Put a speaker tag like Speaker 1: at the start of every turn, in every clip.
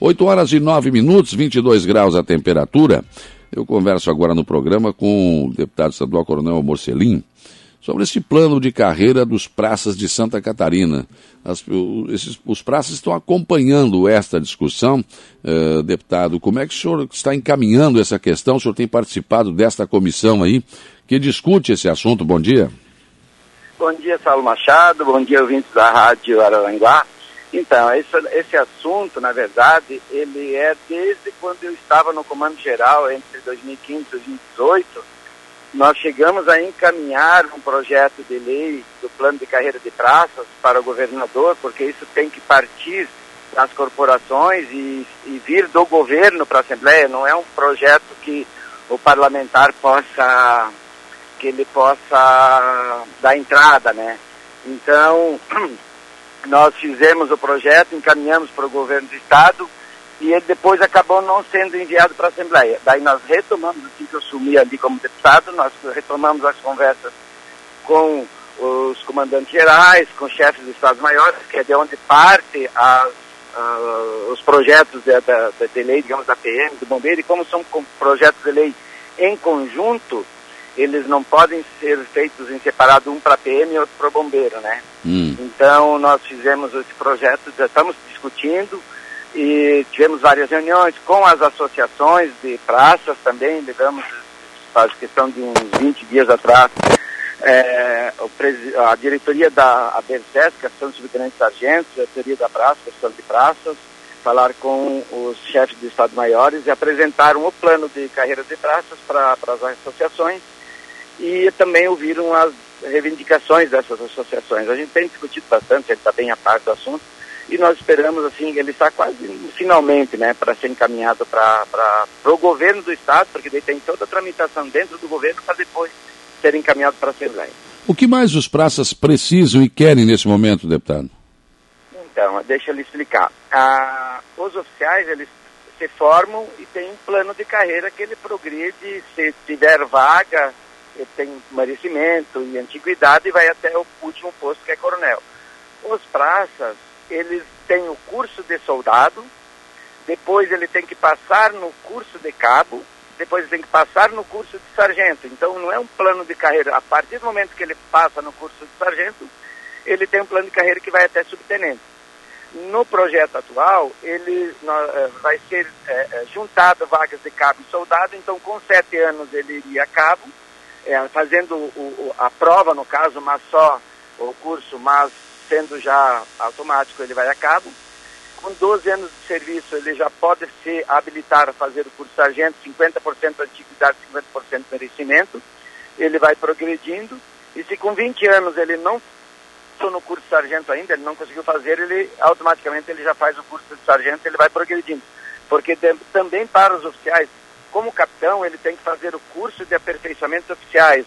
Speaker 1: 8 horas e 9 minutos, 22 graus a temperatura. Eu converso agora no programa com o deputado estadual Coronel Morcelim sobre esse plano de carreira dos praças de Santa Catarina. As, esses, os praças estão acompanhando esta discussão. Uh, deputado, como é que o senhor está encaminhando essa questão? O senhor tem participado desta comissão aí que discute esse assunto. Bom dia.
Speaker 2: Bom dia, Saulo Machado. Bom dia, ouvintes da Rádio Araranguá. Então, esse, esse assunto, na verdade, ele é desde quando eu estava no Comando Geral, entre 2015 e 2018, nós chegamos a encaminhar um projeto de lei do plano de carreira de praças para o governador, porque isso tem que partir das corporações e, e vir do governo para a Assembleia, não é um projeto que o parlamentar possa que ele possa dar entrada, né? Então, nós fizemos o projeto, encaminhamos para o governo do estado, e ele depois acabou não sendo enviado para a Assembleia. Daí nós retomamos, assim que eu sumi ali como deputado, nós retomamos as conversas com os comandantes gerais, com chefes dos Estados Maiores, que é de onde parte as, uh, os projetos de, de, de, lei, digamos, da PM, do Bombeiro, e como são projetos de lei em conjunto, eles não podem ser feitos em separado, um para PM e outro para Bombeiro, né? Hum. Então, nós fizemos esse projeto, já estamos discutindo, e tivemos várias reuniões com as associações de praças também, digamos, faz questão de uns 20 dias atrás, é, a diretoria da ABRCES, questão de subtenente sargentos, a diretoria da praça, questão de praças, falar com os chefes de Estado maiores e apresentaram o plano de carreira de praças para as associações e também ouviram as reivindicações dessas associações. A gente tem discutido bastante, ele está bem a par do assunto, e nós esperamos, assim, ele está quase finalmente, né, para ser encaminhado para o governo do Estado, porque daí tem toda a tramitação dentro do governo para depois ser encaminhado para a Assembleia.
Speaker 1: O que mais os praças precisam e querem nesse momento, deputado?
Speaker 2: Então, deixa eu lhe explicar. Ah, os oficiais, eles se formam e tem um plano de carreira que ele progride, se tiver vaga, tem merecimento e antiguidade e vai até o último posto que é coronel. Os praças, eles têm o curso de soldado, depois ele tem que passar no curso de cabo, depois ele tem que passar no curso de sargento. Então não é um plano de carreira. A partir do momento que ele passa no curso de sargento, ele tem um plano de carreira que vai até subtenente. No projeto atual, ele eh, vai ser é, juntado vagas de cabo e soldado, então com sete anos ele iria a cabo, é, fazendo o, a prova, no caso, mas só o curso, mas sendo já automático, ele vai a cabo. Com 12 anos de serviço, ele já pode se habilitar a fazer o curso sargento, 50% antiguidade, 50% merecimento. Ele vai progredindo. E se com 20 anos ele não passou no curso sargento ainda, ele não conseguiu fazer, ele automaticamente ele já faz o curso de sargento, ele vai progredindo. Porque de, também para os oficiais, como capitão, ele tem que fazer o curso de aperfeiçoamento oficiais,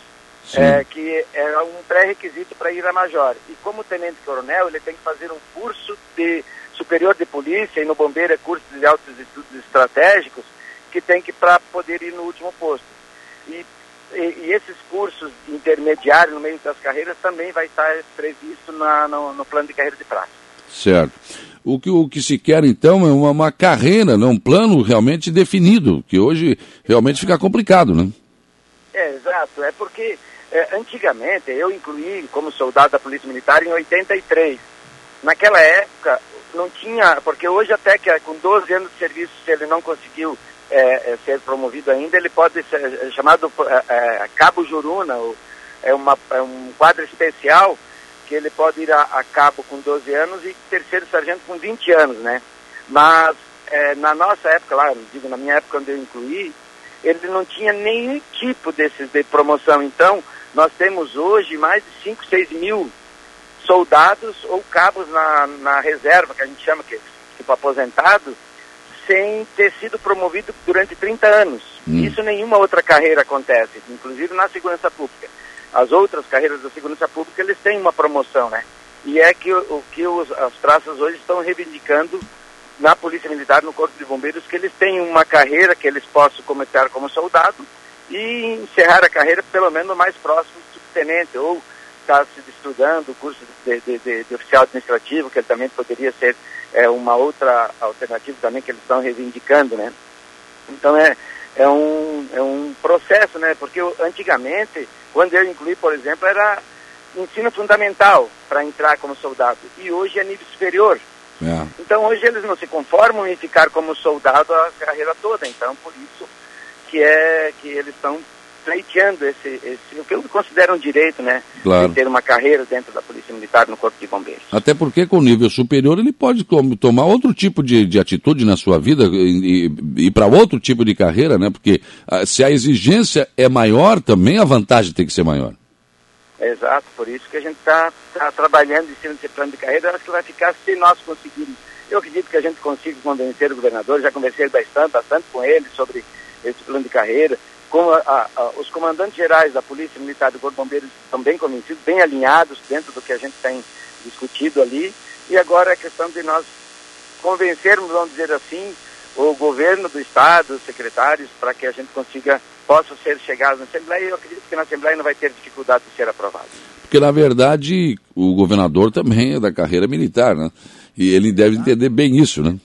Speaker 2: é, que é um pré-requisito para ir a major. E como tenente-coronel, ele tem que fazer um curso de superior de polícia e no bombeiro é curso de altos estudos estratégicos que tem que para poder ir no último posto. E, e, e, esses cursos intermediários no meio das carreiras também vai estar previsto na, no, no, plano de carreira de praça.
Speaker 1: Certo. O que, o que se quer então é uma, uma carreira, né? um plano realmente definido, que hoje realmente fica complicado, né?
Speaker 2: É, exato. É porque é, antigamente, eu incluí como soldado da Polícia Militar em 83. Naquela época, não tinha, porque hoje até que com 12 anos de serviço, se ele não conseguiu é, é, ser promovido ainda, ele pode ser é, chamado é, é, Cabo Juruna, ou, é, uma, é um quadro especial que ele pode ir a, a, cabo com 12 anos e terceiro sargento com 20 anos, né? Mas na nossa época lá, digo, na minha época quando eu incluí, ele não tinha nenhum tipo desses de promoção. Então, nós temos hoje mais de 5, 6 mil soldados ou cabos na, na reserva, que a gente chama que tipo aposentado, sem ter sido promovido durante 30 anos. Hum. Isso nenhuma outra carreira acontece, inclusive na segurança pública. As outras carreiras da segurança pública, eles têm uma promoção, né? E é que o que os, as praças hoje estão reivindicando na Polícia Militar, no Corpo de Bombeiros, que eles têm uma carreira que eles possam começar como soldado e encerrar a carreira pelo menos mais próximo do subtenente, ou está se estudando o curso de, de, de, de, oficial administrativo, que também poderia ser é uma outra alternativa também que eles estão reivindicando, né? Então é, é, um, é um processo, né? Porque antigamente, quando eu incluí, por exemplo, era ensino fundamental para entrar como soldado. E hoje é nível superior. É. Então hoje eles não se conformam em ficar como soldado a carreira toda. Então por isso que é que eles estão pleiteando esse, esse, o que eu considero um direito, né? Claro. De ter uma carreira dentro da Polícia Militar no Corpo de Bombeiros.
Speaker 1: Até porque com nível superior ele pode tomar outro tipo de, de atitude na sua vida e, e, e para outro tipo de carreira, né? Porque ah, se a exigência é maior, também a vantagem tem que ser maior.
Speaker 2: Exato, por isso que a gente está tá trabalhando em cima desse plano de carreira, acho que vai ficar se nós conseguirmos. Eu acredito que a gente consiga convencer o governador, já conversei bastante, bastante com ele sobre esse plano de carreira. Como a, a, os comandantes gerais da Polícia Militar do Corpo de Bombeiros estão bem convencidos, bem alinhados dentro do que a gente tem discutido ali. E agora é questão de nós convencermos, vamos dizer assim, o governo do Estado, os secretários, para que a gente consiga possa ser chegado na Assembleia e eu acredito que na Assembleia não vai ter dificuldade de ser aprovado.
Speaker 1: Porque, na verdade, o governador também é da carreira militar, né? E ele deve entender bem isso, né?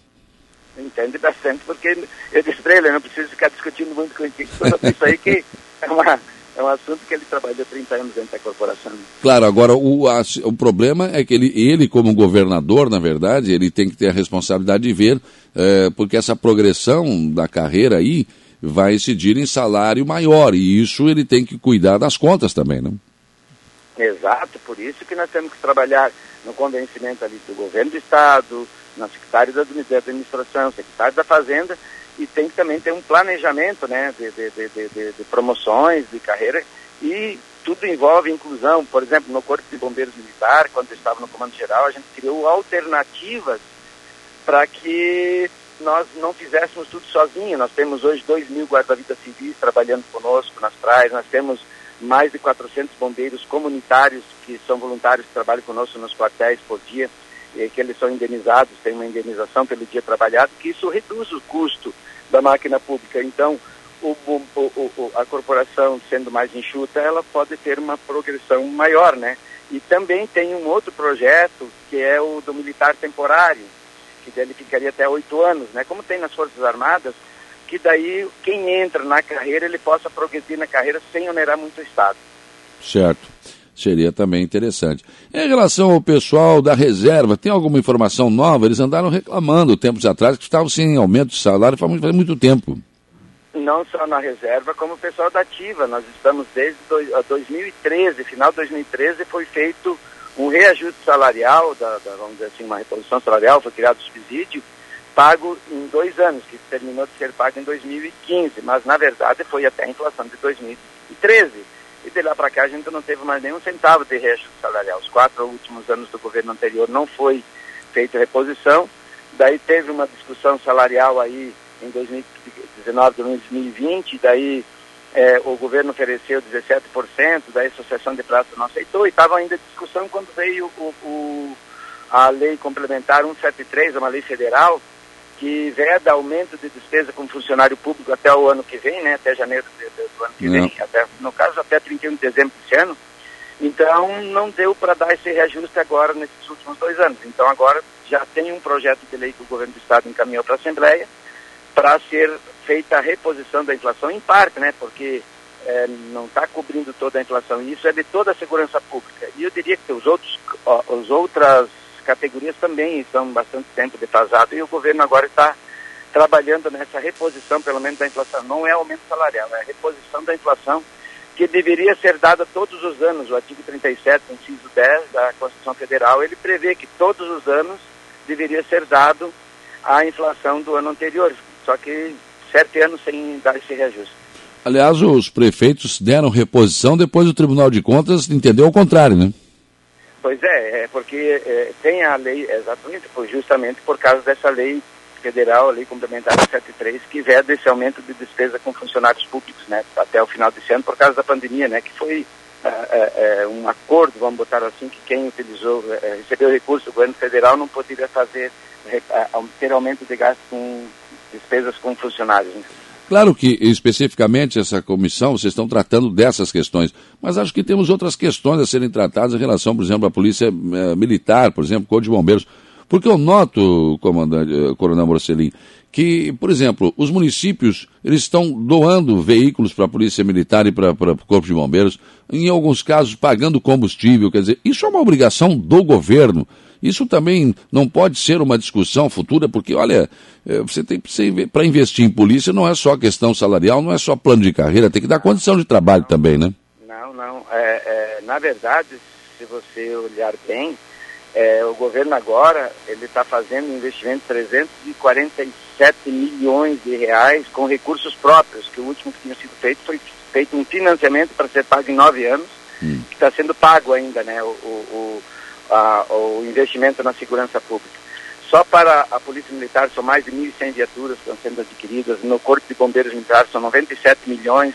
Speaker 2: Entende bastante, porque eu disse para ele, eu não preciso ficar discutindo muito com isso aí, que é, uma, é um assunto que ele trabalhou 30 anos dentro da corporação.
Speaker 1: Claro, agora o, a, o problema é que ele, ele, como governador, na verdade, ele tem que ter a responsabilidade de ver, é, porque essa progressão da carreira aí, vai incidir em salário maior e isso ele tem que cuidar das contas também, não?
Speaker 2: Exato, por isso que nós temos que trabalhar no convencimento ali do governo do Estado, na secretária da administração, secretário da Fazenda, e tem que também ter um planejamento né, de, de, de, de, promoções, de carreira, e tudo envolve inclusão. Por exemplo, no Corpo de Bombeiros Militar, quando eu estava no Comando Geral, a gente criou alternativas para que nós não fizéssemos tudo sozinho. Nós temos hoje 2 mil guarda-vidas civis trabalhando conosco nas praias, nós temos mais de 400 bombeiros comunitários que são voluntários que trabalham conosco nos quartéis por dia, que eles são indenizados, tem uma indenização pelo dia trabalhado, que isso reduz o custo da máquina pública. Então, o, o, o, a corporação sendo mais enxuta, ela pode ter uma progressão maior, né? E também tem um outro projeto, que é o do militar temporário, que dele ficaria até oito anos, né? Como tem nas Forças Armadas, que daí quem entra na carreira ele possa progredir na carreira sem onerar muito o Estado.
Speaker 1: Certo. Seria também interessante. Em relação ao pessoal da reserva, tem alguma informação nova? Eles andaram reclamando tempos atrás que estavam sem aumento de salário faz muito, faz muito tempo.
Speaker 2: Não só na reserva, como o pessoal da ativa. Nós estamos desde 2013, final de 2013, foi feito um reajuste salarial, da, da, vamos dizer assim, uma reposição salarial, foi criado subsídio, pago em dois anos, que terminou de ser pago em 2015, mas na verdade foi até a inflação de 2013. E de lá para cá a gente não teve mais nenhum centavo de reajuste salarial. Os quatro últimos anos do governo anterior não foi feita reposição, daí teve uma discussão salarial aí em 2019, 2020, daí é, o governo ofereceu 17%, da Associação de Praça não aceitou, e estava ainda em discussão quando veio o, o, a lei complementar 173, uma lei federal, que veda aumento de despesa com funcionário público até o ano que vem, né, até janeiro de, do ano que vem, até, no caso até 31 de dezembro desse ano. Então não deu para dar esse reajuste agora nesses últimos dois anos. Então agora já tem um projeto de lei que o governo do estado encaminhou para a Assembleia para ser feita a reposição da inflação em parte, né? Porque é, não está cobrindo toda a inflação. E isso é de toda a segurança pública. E eu diria que os outros, ó, as outras categorias também estão bastante tempo defasadas e o governo agora está trabalhando nessa reposição, pelo menos, da inflação. Não é aumento salarial, é a reposição da inflação que deveria ser dada todos os anos. O artigo 37, inciso 10 da Constituição Federal, ele prevê que todos os anos deveria ser dado a inflação do ano anterior. Só que sete anos sem dar esse reajuste.
Speaker 1: Aliás, os prefeitos deram reposição, depois o Tribunal de Contas entendeu o contrário, né?
Speaker 2: Pois é, é porque é, tem a lei, exatamente, foi justamente por causa dessa lei federal, a lei complementar 73, que veda esse aumento de despesa com funcionários públicos, né, até o final desse ano, por causa da pandemia, né, que foi é, é, é um acordo, vamos botar assim, que quem utilizou, é, recebeu recurso do governo federal não poderia fazer, ter aumento de gasto com despesas com funcionários. Né?
Speaker 1: Claro que especificamente essa comissão, vocês estão tratando dessas questões, mas acho que temos outras questões a serem tratadas em relação, por exemplo, à polícia eh, militar, por exemplo, Corpo de Bombeiros. Porque eu noto, comandante, eh, coronel Morcelin, que, por exemplo, os municípios eles estão doando veículos para a Polícia Militar e para o Corpo de Bombeiros, em alguns casos pagando combustível, quer dizer, isso é uma obrigação do governo. Isso também não pode ser uma discussão futura, porque, olha, eh, você tem para investir em polícia não é só questão salarial, não é só plano de carreira, tem que dar condição de trabalho também, né?
Speaker 2: Não, não. É, é, na verdade, se você olhar bem, é, o governo agora ele está fazendo um investimento de 347 milhões de reais com recursos próprios, que o último que tinha sido feito foi feito um financiamento para ser pago em nove anos, hum. que está sendo pago ainda, né, o, o, a, o investimento na segurança pública. Só para a Polícia Militar são mais de 1.100 viaturas que estão sendo adquiridas, no Corpo de Bombeiros Militares são 97 milhões,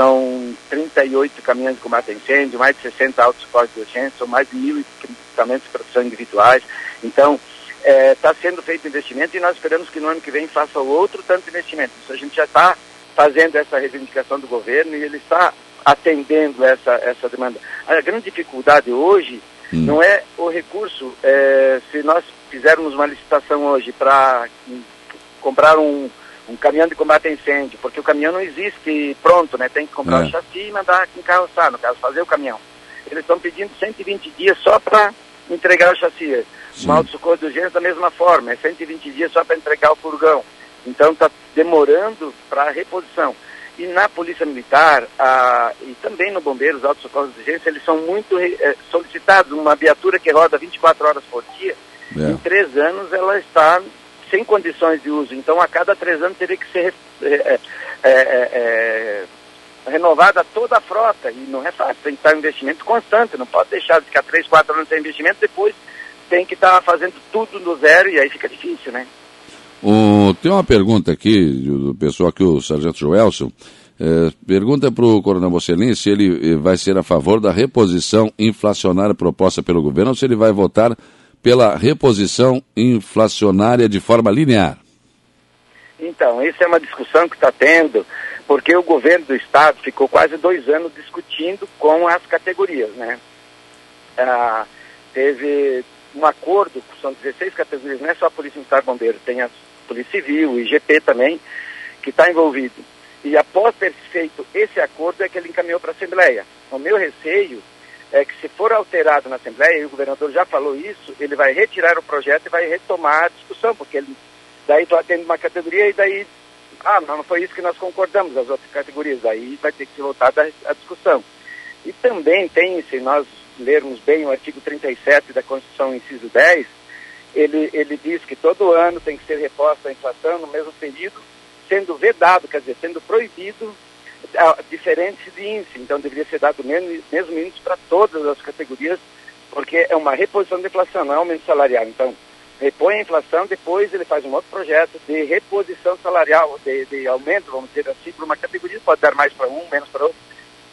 Speaker 2: são 38 caminhões de combate a incêndio, mais de 60 autos de urgência, são mais de mil equipamentos de proteção individuais. Então, está é, sendo feito investimento e nós esperamos que no ano que vem faça outro tanto investimento. Isso a gente já está fazendo essa reivindicação do governo e ele está atendendo essa, essa demanda. A grande dificuldade hoje hum. não é o recurso. É, se nós fizermos uma licitação hoje para comprar um, um caminhão de combate a incêndio, porque o caminhão não existe pronto, né? Tem que comprar é. o chassi e mandar encarroçar, no caso, fazer o caminhão. Eles estão pedindo 120 dias só para entregar o chassi. Sim. O auto-socorro de urgência da mesma forma, é 120 dias só para entregar o furgão. Então está demorando para a reposição. E na Polícia Militar a, e também no Bombeiros, auto-socorro de urgência, eles são muito é, solicitados. Uma viatura que roda 24 horas por dia, é. em três anos ela está sem condições de uso. Então, a cada três anos teria que ser é é, é, é, é, renovada toda a frota. E não é fácil, tem que estar em investimento constante. Não pode deixar de ficar três, quatro anos sem investimento, depois tem que estar fazendo tudo do zero e aí fica difícil, né?
Speaker 1: O, tem uma pergunta aqui do pessoal aqui, o Sargento Joelson. É, pergunta para o Coronel Bocelin se ele vai ser a favor da reposição inflacionária proposta pelo governo ou se ele vai votar pela reposição inflacionária de forma linear?
Speaker 2: Então, isso é uma discussão que está tendo, porque o governo do Estado ficou quase dois anos discutindo com as categorias, né? Ah, teve um acordo, são 16 categorias, não é só a Polícia Militar Bombeiro, tem a Polícia Civil, o IGP também, que está envolvido. E após ter feito esse acordo é que ele encaminhou para a Assembleia. O meu receio é que se for alterado na Assembleia, e o governador já falou isso, ele vai retirar o projeto e vai retomar a discussão, porque ele daí está tendo uma categoria e daí, ah, não, não foi isso que nós concordamos, as outras categorias, daí vai ter que ser voltada a discussão. E também tem, se nós lermos bem o artigo 37 da Constituição, inciso 10, ele, ele diz que todo ano tem que ser reposta a inflação no mesmo período, sendo vedado, quer dizer, sendo proibido diferentes de índice, então deveria ser dado mesmo, mesmo índice para todas as categorias, porque é uma reposição de inflação, não é aumento salarial. Então, repõe a inflação, depois ele faz um outro projeto de reposição salarial, de, de aumento, vamos dizer assim, para uma categoria, pode dar mais para um, menos para outro,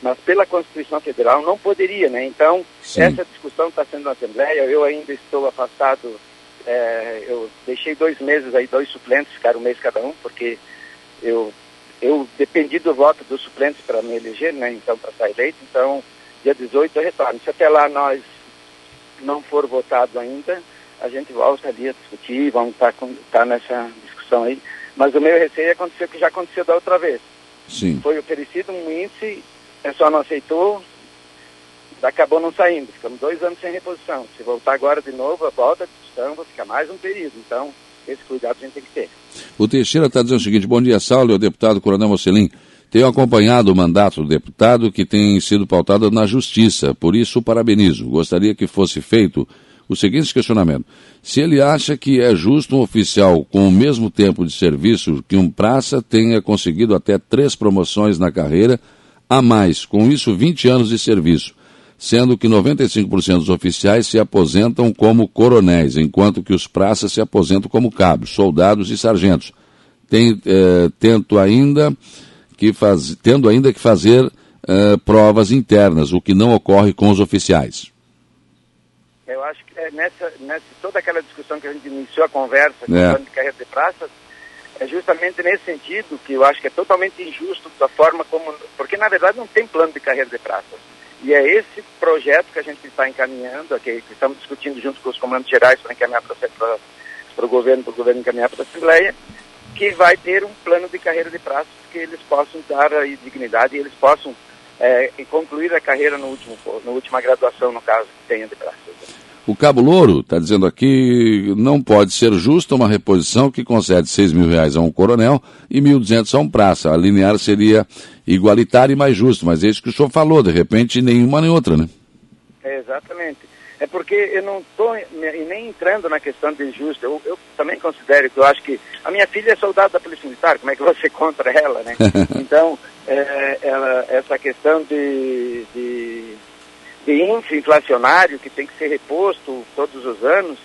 Speaker 2: mas pela Constituição Federal não poderia, né? Então, Sim. essa discussão está sendo na Assembleia, eu ainda estou afastado, é, eu deixei dois meses aí, dois suplentes, ficaram um mês cada um, porque eu eu dependi do voto dos suplentes para me eleger, né, então para estar eleito, então dia 18 eu retorno. Se até lá nós não for votado ainda, a gente volta ali a discutir, vamos estar, com, estar nessa discussão aí. Mas o meu receio é acontecer o que já aconteceu da outra vez.
Speaker 1: Sim.
Speaker 2: Foi oferecido um índice, o pessoal não aceitou, acabou não saindo. Ficamos dois anos sem reposição. Se voltar agora de novo, volta a discussão, vai ficar mais um período. Então, esse cuidado a gente tem que ter.
Speaker 1: O Teixeira está dizendo o seguinte: bom dia, Saulo, o deputado Coronel Mocelim. Tenho acompanhado o mandato do deputado que tem sido pautado na justiça, por isso parabenizo. Gostaria que fosse feito o seguinte questionamento: se ele acha que é justo um oficial com o mesmo tempo de serviço que um praça tenha conseguido até três promoções na carreira, a mais, com isso 20 anos de serviço, sendo que 95% dos oficiais se aposentam como coronéis, enquanto que os praças se aposentam como cabos, soldados e sargentos, Tem, eh, tento ainda que faz, tendo ainda que fazer eh, provas internas, o que não ocorre com os oficiais.
Speaker 2: Eu acho que é nessa, nessa toda aquela discussão que a gente iniciou a conversa é. de carreira de praças, é justamente nesse sentido que eu acho que é totalmente injusto da forma como. Porque na verdade não tem plano de carreira de praças E é esse projeto que a gente está encaminhando, que, que estamos discutindo junto com os comandos gerais para encaminhar para o governo, para o governo encaminhar para a Assembleia, que vai ter um plano de carreira de praças que eles possam dar aí dignidade e eles possam é, concluir a carreira no último, na última graduação, no caso, que tenha de praças.
Speaker 1: O Cabo Louro está dizendo aqui não pode ser justa uma reposição que concede 6 mil reais a um coronel e 1.200 a um praça. A linear seria igualitária e mais justo, mas é isso que o senhor falou, de repente nenhuma nem outra, né?
Speaker 2: É, exatamente. É porque eu não estou nem entrando na questão de justo. Eu, eu, também considero que eu acho que a minha filha é soldada da Polícia Militar, como é que você contra ela, né? então, é, ela, essa questão de, de de índice inflacionário que tem que ser reposto todos os anos,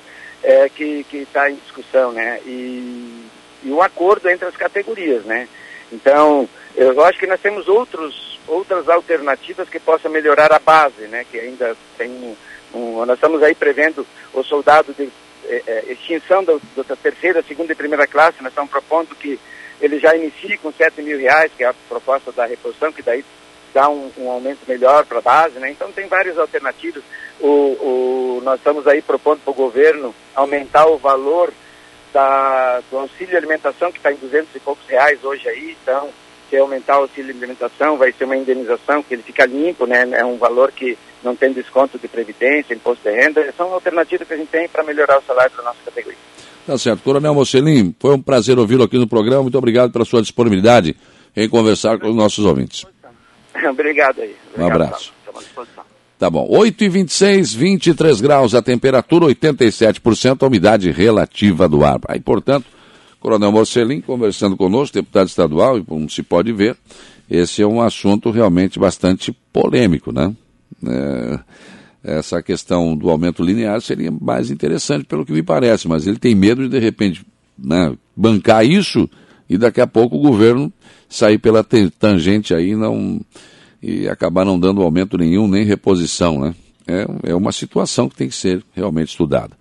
Speaker 2: é, que está em discussão, né? E, e um acordo entre as categorias, né? Então, eu acho que nós temos outros, outras alternativas que possam melhorar a base, né? Que ainda tem um, um nós estamos aí prevendo o soldado de é, é, extinção da, terceira, segunda e primeira classe, nós estamos propondo que ele já inicie com 7 mil reais, que é a proposta da reposição, que daí dá um, um aumento melhor para a base, né? Então tem várias alternativas. O, o, nós estamos aí propondo para o governo aumentar o valor da, do auxílio alimentação, que está em 200 e poucos reais hoje aí, então se aumentar o auxílio alimentação vai ser uma indenização que ele fica limpo, né? É um valor que não tem desconto de previdência, imposto de renda, são alternativas que a gente tem para melhorar o salário da nossa categoria.
Speaker 1: Tá certo. Coronel Mocelim, foi um prazer ouvi-lo aqui no programa. Muito obrigado pela sua disponibilidade em conversar com os nossos ouvintes.
Speaker 2: Obrigado aí.
Speaker 1: Obrigado, um abraço. Tá bom. 8 e 26, 23 graus a temperatura, 87% a umidade relativa do ar. Aí, portanto, Coronel Morcelin conversando conosco, deputado estadual, e como se pode ver, esse é um assunto realmente bastante polêmico, né? É, essa questão do aumento linear seria mais interessante, pelo que me parece, mas ele tem medo de, de repente, né, bancar isso e daqui a pouco o governo sair pela tangente aí não e acabar não dando aumento nenhum nem reposição, né? É, é uma situação que tem que ser realmente estudada.